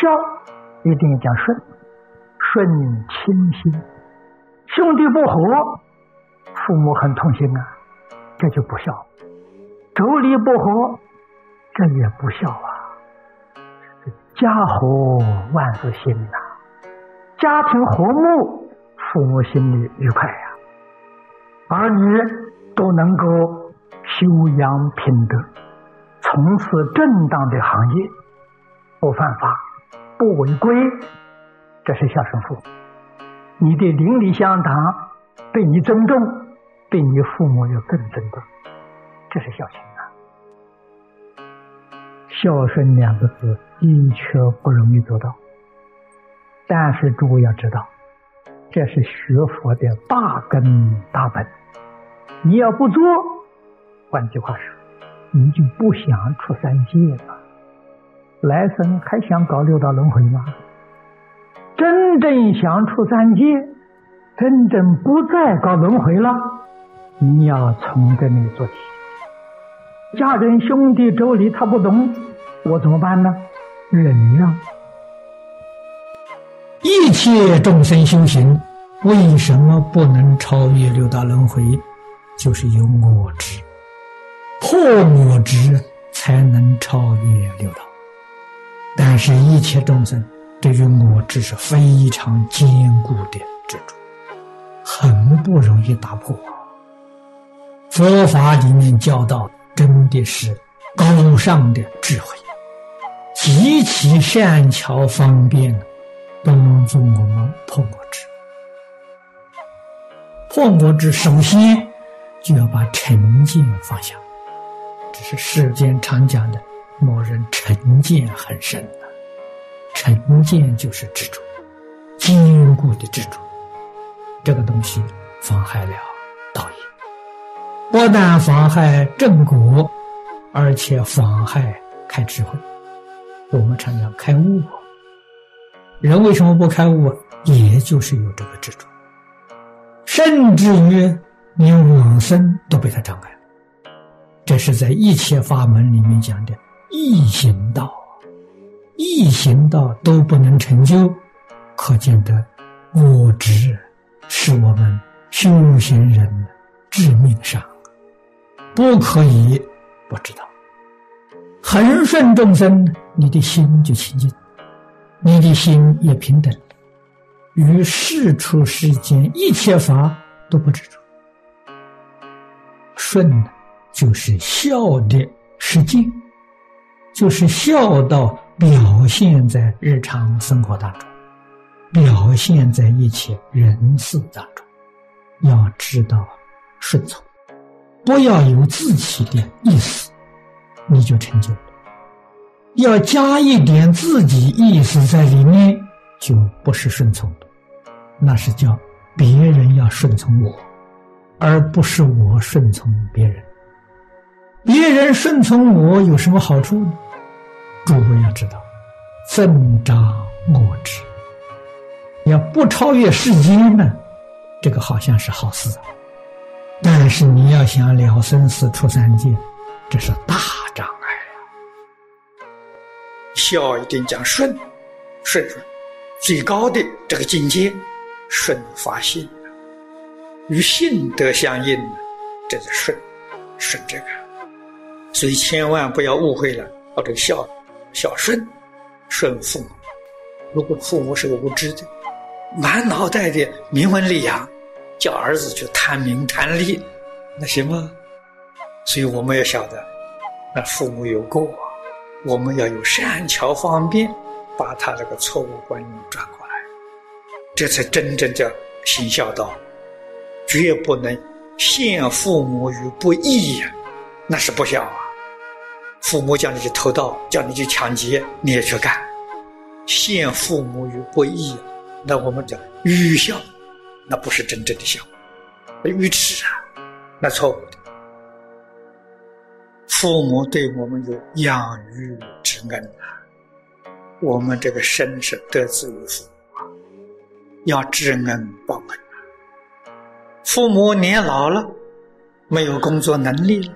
孝一定要讲顺，顺亲心。兄弟不和，父母很痛心啊，这就不孝；妯娌不和，这也不孝啊。家和万事兴呐，家庭和睦，父母心里愉快呀，儿女都能够修养品德，从事正当的行业，不犯法，不违规，这是孝顺父母。你的邻里乡党对你尊重，对你父母要更尊重，这是孝心啊。孝顺两个字的确不容易做到，但是诸位要知道，这是学佛的大根大本。你要不做，换句话说，你就不想出三界了，来生还想搞六道轮回吗？真正想出三界，真正不再搞轮回了，你要从这里做起。家人、兄弟、妯娌他不懂，我怎么办呢？忍让。一切众生修行，为什么不能超越六道轮回？就是有我执，破我执才能超越六道。但是，一切众生。对于我执是非常坚固的执着，很不容易打破。佛法里面教导真的是高尚的智慧，极其善巧方便，帮助我们破我执。破我执，首先就要把成见放下。这是世间常讲的，某人成见很深。成见就是执着，坚固的执着，这个东西妨害了道业，不但妨害正果，而且妨害开智慧。我们常讲开悟，人为什么不开悟？也就是有这个执着，甚至于连往生都被他障碍。这是在一切法门里面讲的异行道。一行道都不能成就，可见的我执是我们修行人的致命伤，不可以不知道。恒顺众生，你的心就清净，你的心也平等，于世出世间一切法都不执着。顺就是孝的实践，就是孝道。表现在日常生活当中，表现在一切人事当中，要知道顺从，不要有自己的意思，你就成就了。要加一点自己意思在里面，就不是顺从的，那是叫别人要顺从我，而不是我顺从别人。别人顺从我有什么好处呢？诸位要知道，增长我执，要不超越世间呢，这个好像是好事。但是你要想了生死出三界，这是大障碍呀。孝一定讲顺，顺顺，最高的这个境界，顺发心，与性德相应，这是顺，顺这个。所以千万不要误会了，哦，这个孝。孝顺，顺父母。如果父母是个无知的，满脑袋的名闻利养，叫儿子去贪名贪利，那行吗？所以我们要晓得，那父母有过，我们要有善巧方便，把他那个错误观念转过来，这才真正叫行孝道。绝不能陷父母于不义呀，那是不孝啊。父母叫你去偷盗，叫你去抢劫，你也去干，陷父母于不义，那我们讲愚孝，那不是真正的孝，愚痴啊，那错误的。父母对我们有养育之恩啊，我们这个身是得自于父母啊，要知恩报恩啊。父母年老了，没有工作能力了。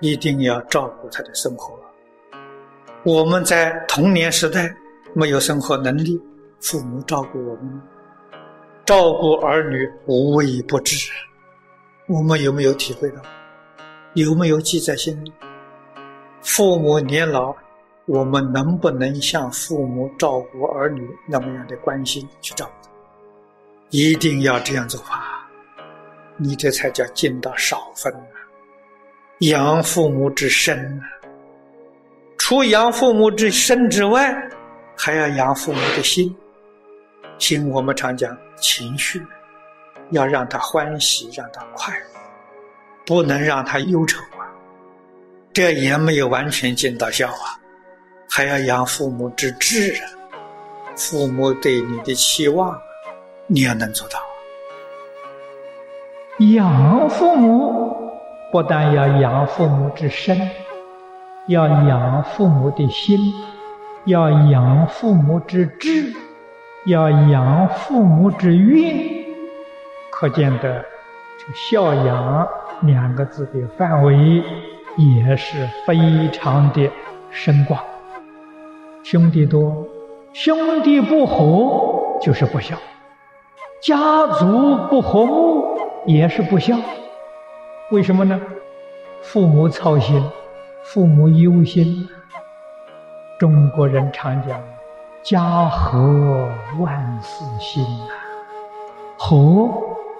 一定要照顾他的生活。我们在童年时代没有生活能力，父母照顾我们，照顾儿女无微不至，我们有没有体会到？有没有记在心里？父母年老，我们能不能像父母照顾儿女那么样的关心去照顾？一定要这样做法，你这才叫尽到少分啊！养父母之身啊，除养父母之身之外，还要养父母的心。心我们常讲情绪，要让他欢喜，让他快乐，不能让他忧愁啊。这也没有完全尽到孝啊，还要养父母之志啊，父母对你的期望。你要能做到，养父母不但要养父母之身，要养父母的心，要养父母之志，要养父母之运。可见的，这“孝养”两个字的范围也是非常的深广。兄弟多，兄弟不和就是不孝。家族不和睦也是不孝，为什么呢？父母操心，父母忧心。中国人常讲“家和万事兴”啊，和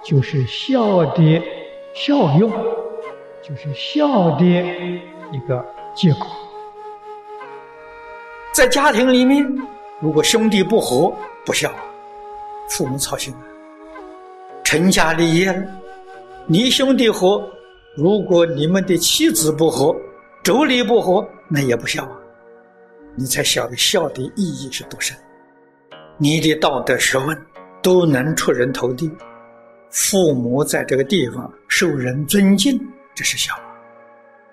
就是孝的效用，就是孝的一个结果。在家庭里面，如果兄弟不和，不孝，父母操心。成家立业了，你兄弟和，如果你们的妻子不和，妯娌不和，那也不孝啊！你才晓得孝的意义是多深，你的道德学问都能出人头地，父母在这个地方受人尊敬，这是孝。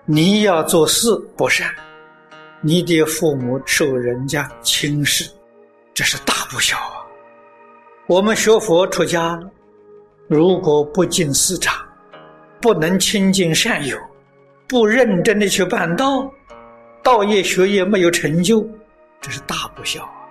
你要做事不善，你的父母受人家轻视，这是大不孝啊！我们学佛出家。如果不进市场，不能亲近善友，不认真的去办道，道业学业没有成就，这是大不孝啊！